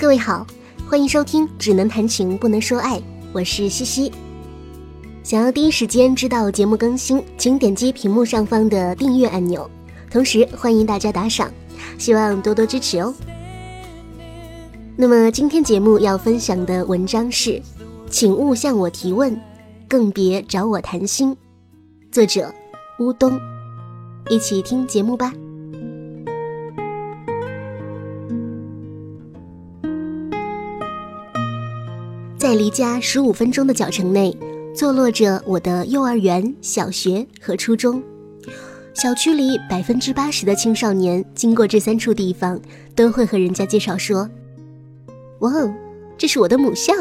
各位好，欢迎收听《只能谈情不能说爱》，我是西西。想要第一时间知道节目更新，请点击屏幕上方的订阅按钮，同时欢迎大家打赏，希望多多支持哦。那么今天节目要分享的文章是，请勿向我提问，更别找我谈心。作者乌冬，一起听节目吧。在离家十五分钟的脚程内，坐落着我的幼儿园、小学和初中。小区里百分之八十的青少年经过这三处地方，都会和人家介绍说：“哇哦，这是我的母校。”“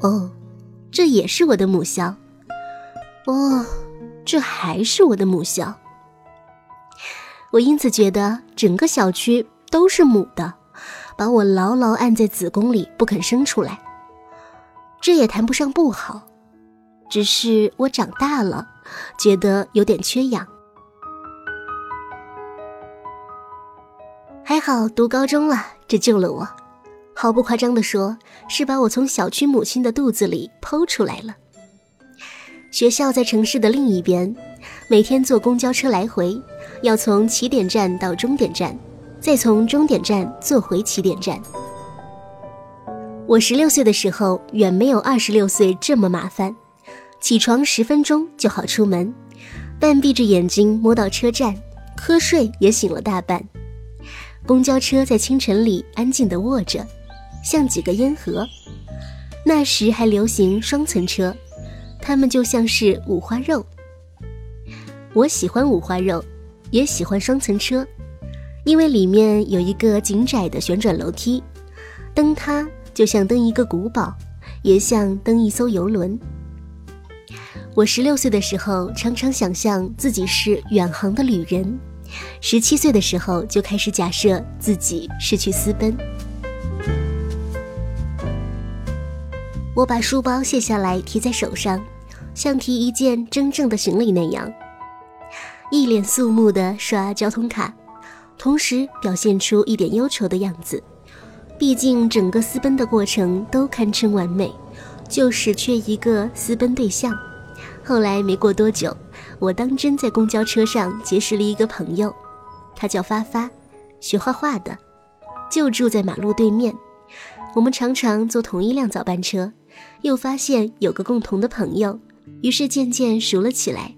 哦，这也是我的母校。”“哦，这还是我的母校。”我因此觉得整个小区都是母的，把我牢牢按在子宫里，不肯生出来。这也谈不上不好，只是我长大了，觉得有点缺氧。还好读高中了，这救了我。毫不夸张地说，是把我从小区母亲的肚子里剖出来了。学校在城市的另一边，每天坐公交车来回，要从起点站到终点站，再从终点站坐回起点站。我十六岁的时候，远没有二十六岁这么麻烦。起床十分钟就好出门，半闭着眼睛摸到车站，瞌睡也醒了大半。公交车在清晨里安静地卧着，像几个烟盒。那时还流行双层车，它们就像是五花肉。我喜欢五花肉，也喜欢双层车，因为里面有一个紧窄的旋转楼梯，灯它。就像登一个古堡，也像登一艘游轮。我十六岁的时候，常常想象自己是远航的旅人；十七岁的时候，就开始假设自己是去私奔。我把书包卸下来提在手上，像提一件真正的行李那样，一脸肃穆地刷交通卡，同时表现出一点忧愁的样子。毕竟整个私奔的过程都堪称完美，就是缺一个私奔对象。后来没过多久，我当真在公交车上结识了一个朋友，他叫发发，学画画的，就住在马路对面。我们常常坐同一辆早班车，又发现有个共同的朋友，于是渐渐熟了起来。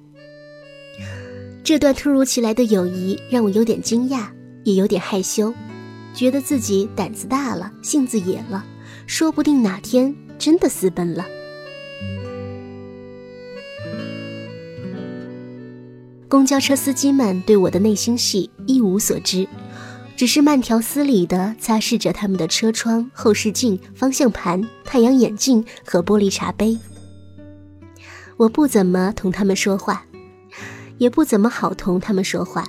这段突如其来的友谊让我有点惊讶，也有点害羞。觉得自己胆子大了，性子野了，说不定哪天真的私奔了。公交车司机们对我的内心戏一无所知，只是慢条斯理地擦拭着他们的车窗、后视镜、方向盘、太阳眼镜和玻璃茶杯。我不怎么同他们说话，也不怎么好同他们说话，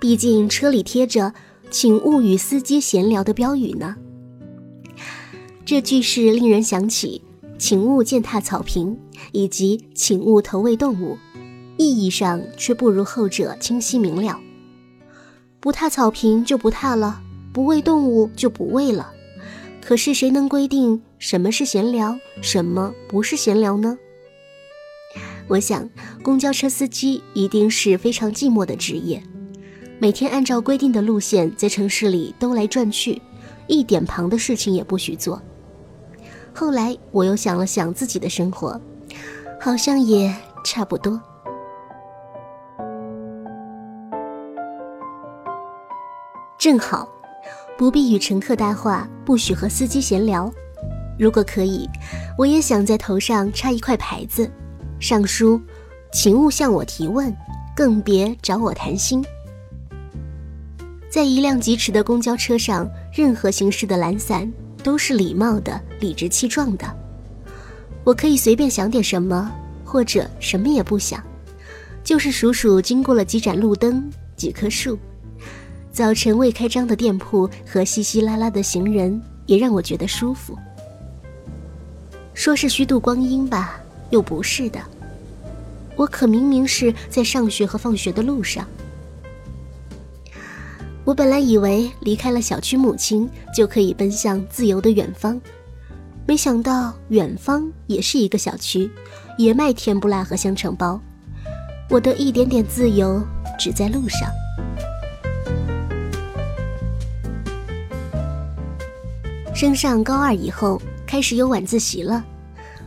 毕竟车里贴着。请勿与司机闲聊的标语呢？这句是令人想起“请勿践踏草坪”以及“请勿投喂动物”，意义上却不如后者清晰明了。不踏草坪就不踏了，不喂动物就不喂了。可是谁能规定什么是闲聊，什么不是闲聊呢？我想，公交车司机一定是非常寂寞的职业。每天按照规定的路线在城市里兜来转去，一点旁的事情也不许做。后来我又想了想自己的生活，好像也差不多。正好，不必与乘客搭话，不许和司机闲聊。如果可以，我也想在头上插一块牌子，上书：“请勿向我提问，更别找我谈心。”在一辆疾驰的公交车上，任何形式的懒散都是礼貌的、理直气壮的。我可以随便想点什么，或者什么也不想，就是数数经过了几盏路灯、几棵树、早晨未开张的店铺和稀稀拉拉的行人，也让我觉得舒服。说是虚度光阴吧，又不是的。我可明明是在上学和放学的路上。我本来以为离开了小区母亲就可以奔向自由的远方，没想到远方也是一个小区，也卖甜不辣和香肠包。我的一点点自由只在路上。升上高二以后，开始有晚自习了，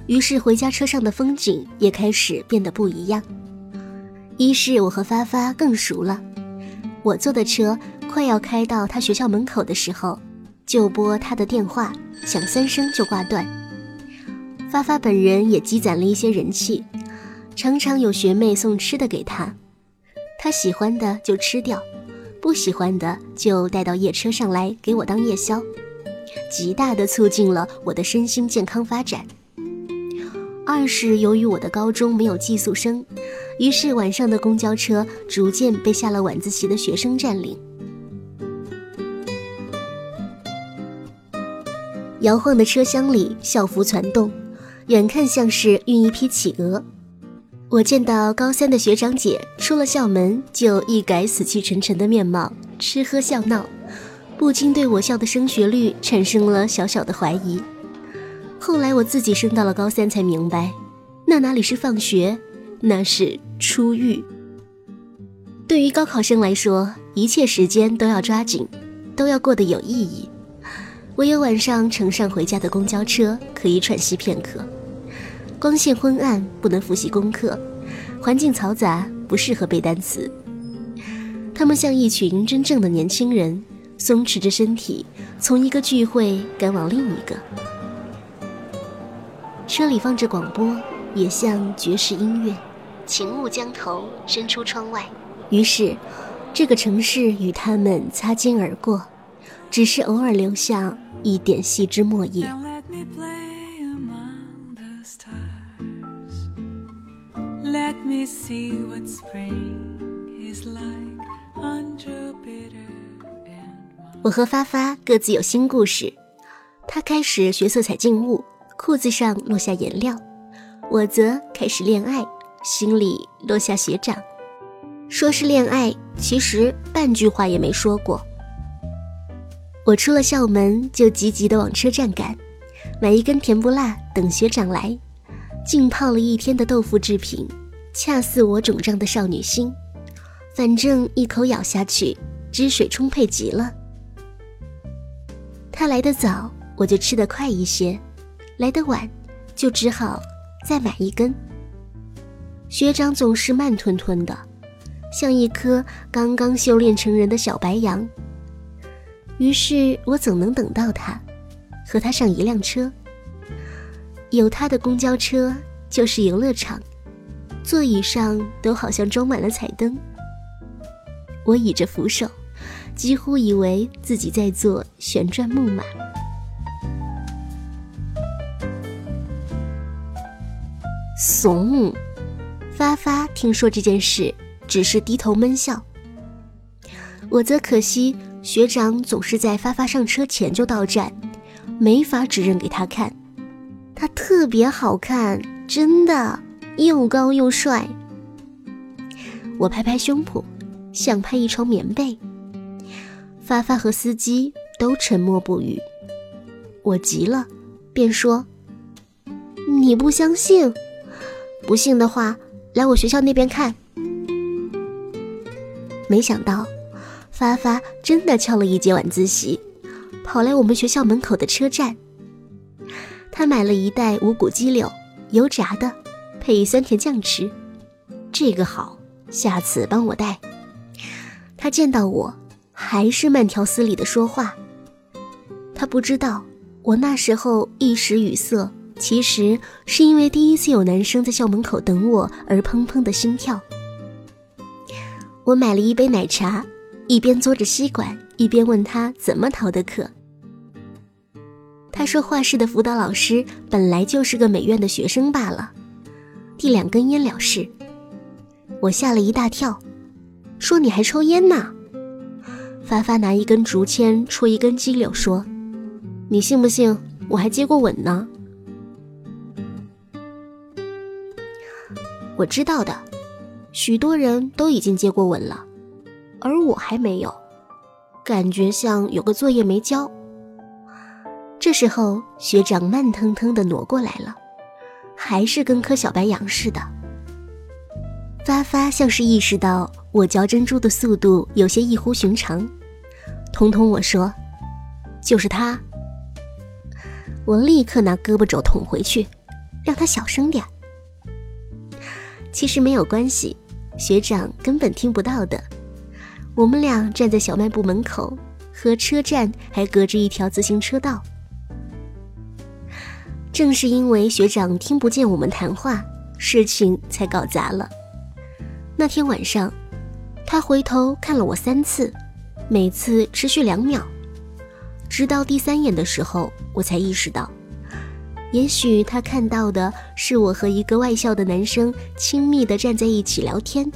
于是回家车上的风景也开始变得不一样。一是我和发发更熟了，我坐的车。快要开到他学校门口的时候，就拨他的电话，响三声就挂断。发发本人也积攒了一些人气，常常有学妹送吃的给他，他喜欢的就吃掉，不喜欢的就带到夜车上来给我当夜宵，极大的促进了我的身心健康发展。二是由于我的高中没有寄宿生，于是晚上的公交车逐渐被下了晚自习的学生占领。摇晃的车厢里，校服攒动，远看像是运一批企鹅。我见到高三的学长姐出了校门就一改死气沉沉的面貌，吃喝笑闹，不禁对我校的升学率产生了小小的怀疑。后来我自己升到了高三，才明白，那哪里是放学，那是出狱。对于高考生来说，一切时间都要抓紧，都要过得有意义。唯有晚上乘上回家的公交车，可以喘息片刻。光线昏暗，不能复习功课；环境嘈杂，不适合背单词。他们像一群真正的年轻人，松弛着身体，从一个聚会赶往另一个。车里放着广播，也像爵士音乐。晴雾将头伸出窗外，于是，这个城市与他们擦肩而过。只是偶尔留下一点细枝末叶。我和发发各自有新故事。他开始学色彩静物，裤子上落下颜料；我则开始恋爱，心里落下学长。说是恋爱，其实半句话也没说过。我出了校门就急急地往车站赶，买一根甜不辣等学长来。浸泡了一天的豆腐制品，恰似我肿胀的少女心。反正一口咬下去，汁水充沛极了。他来得早，我就吃得快一些；来得晚，就只好再买一根。学长总是慢吞吞的，像一颗刚刚修炼成人的小白羊。于是我总能等到他，和他上一辆车。有他的公交车就是游乐场，座椅上都好像装满了彩灯。我倚着扶手，几乎以为自己在坐旋转木马。怂，发发听说这件事，只是低头闷笑。我则可惜。学长总是在发发上车前就到站，没法指认给他看。他特别好看，真的又高又帅。我拍拍胸脯，想拍一床棉被。发发和司机都沉默不语。我急了，便说：“你不相信？不信的话，来我学校那边看。”没想到。发发真的翘了一节晚自习，跑来我们学校门口的车站。他买了一袋五谷鸡柳，油炸的，配酸甜酱吃。这个好，下次帮我带。他见到我，还是慢条斯理的说话。他不知道我那时候一时语塞，其实是因为第一次有男生在校门口等我而砰砰的心跳。我买了一杯奶茶。一边嘬着吸管，一边问他怎么逃的课。他说画室的辅导老师本来就是个美院的学生罢了，递两根烟了事。我吓了一大跳，说你还抽烟呢？发发拿一根竹签戳一根鸡柳，说：“你信不信我还接过吻呢？”我知道的，许多人都已经接过吻了。而我还没有，感觉像有个作业没交。这时候，学长慢腾腾的挪过来了，还是跟颗小白杨似的。发发像是意识到我嚼珍珠的速度有些异乎寻常，通通我说：“就是他。”我立刻拿胳膊肘捅回去，让他小声点。其实没有关系，学长根本听不到的。我们俩站在小卖部门口，和车站还隔着一条自行车道。正是因为学长听不见我们谈话，事情才搞砸了。那天晚上，他回头看了我三次，每次持续两秒，直到第三眼的时候，我才意识到，也许他看到的是我和一个外校的男生亲密地站在一起聊天。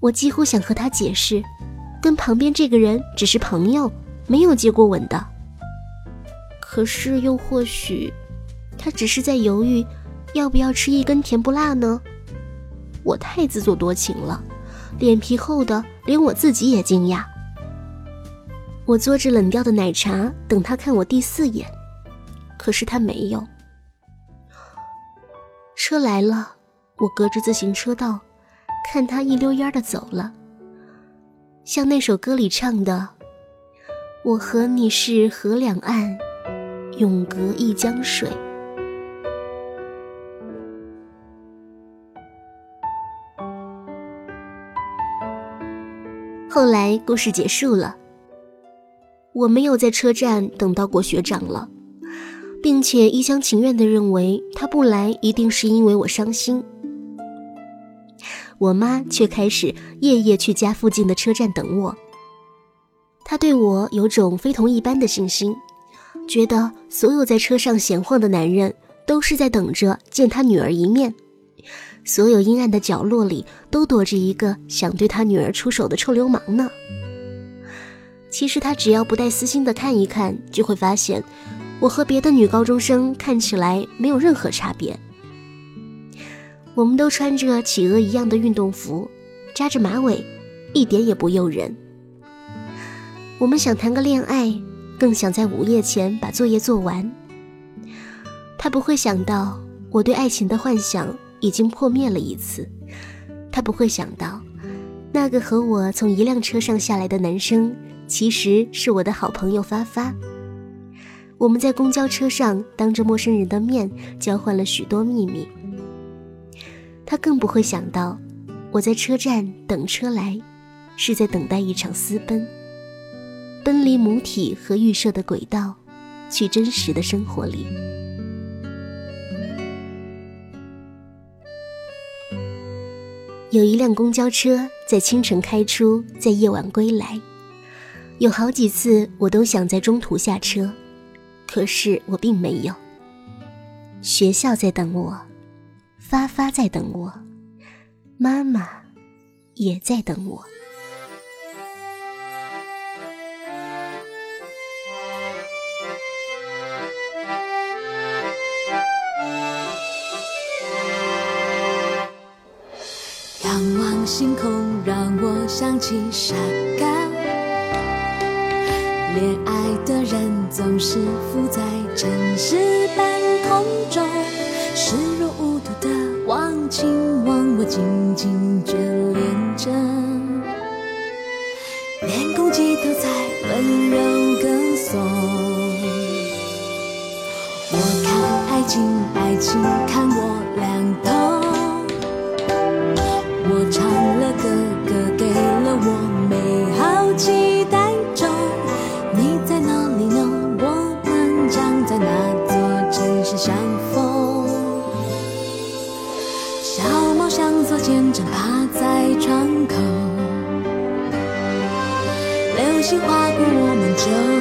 我几乎想和他解释，跟旁边这个人只是朋友，没有接过吻的。可是，又或许，他只是在犹豫，要不要吃一根甜不辣呢？我太自作多情了，脸皮厚的连我自己也惊讶。我嘬着冷掉的奶茶，等他看我第四眼，可是他没有。车来了，我隔着自行车道，看他一溜烟的走了，像那首歌里唱的：“我和你是河两岸。”永隔一江水。后来故事结束了，我没有在车站等到过学长了，并且一厢情愿的认为他不来一定是因为我伤心。我妈却开始夜夜去家附近的车站等我，她对我有种非同一般的信心。觉得所有在车上闲晃的男人都是在等着见他女儿一面，所有阴暗的角落里都躲着一个想对他女儿出手的臭流氓呢。其实他只要不带私心的看一看，就会发现我和别的女高中生看起来没有任何差别。我们都穿着企鹅一样的运动服，扎着马尾，一点也不诱人。我们想谈个恋爱。更想在午夜前把作业做完。他不会想到我对爱情的幻想已经破灭了一次，他不会想到那个和我从一辆车上下来的男生其实是我的好朋友发发。我们在公交车上当着陌生人的面交换了许多秘密。他更不会想到我在车站等车来，是在等待一场私奔。奔离母体和预设的轨道，去真实的生活里。有一辆公交车在清晨开出，在夜晚归来。有好几次，我都想在中途下车，可是我并没有。学校在等我，发发在等我，妈妈也在等我。仰望星空让我想起傻瓜，恋爱的人总是浮在城市半空中，情忘我，紧紧眷恋着，连空气都在温柔歌颂。我看爱情，爱情看我两头。流